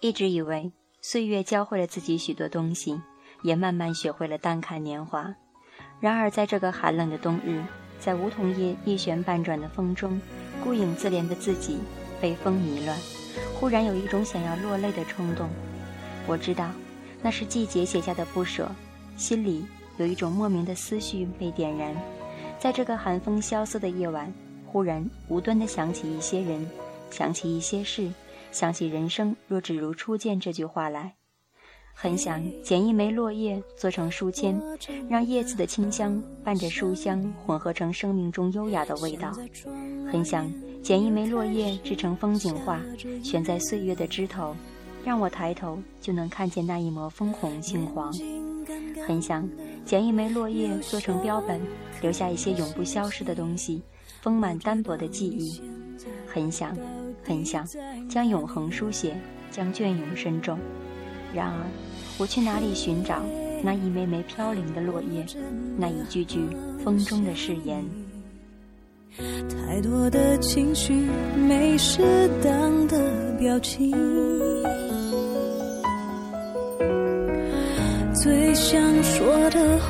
一直以为岁月教会了自己许多东西，也慢慢学会了淡看年华。然而，在这个寒冷的冬日，在梧桐叶一旋半转的风中，孤影自怜的自己被风迷乱，忽然有一种想要落泪的冲动。我知道，那是季节写下的不舍，心里有一种莫名的思绪被点燃。在这个寒风萧瑟的夜晚，忽然无端地想起一些人，想起一些事，想起人生若只如初见这句话来。很想捡一枚落叶做成书签，让叶子的清香伴着书香混合成生命中优雅的味道。很想捡一枚落叶制成风景画，悬在岁月的枝头，让我抬头就能看见那一抹枫红杏黄。很想捡一枚落叶做成标本，留下一些永不消失的东西，丰满单薄的记忆。很想，很想将永恒书写，将隽永深重。然而，我去哪里寻找那一枚枚飘零的落叶，那一句句风中的誓言？太多的情绪，没适当的表情。最想说的话，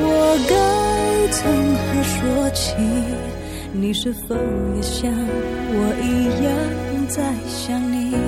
我该从何说起？你是否也像我一样在想你？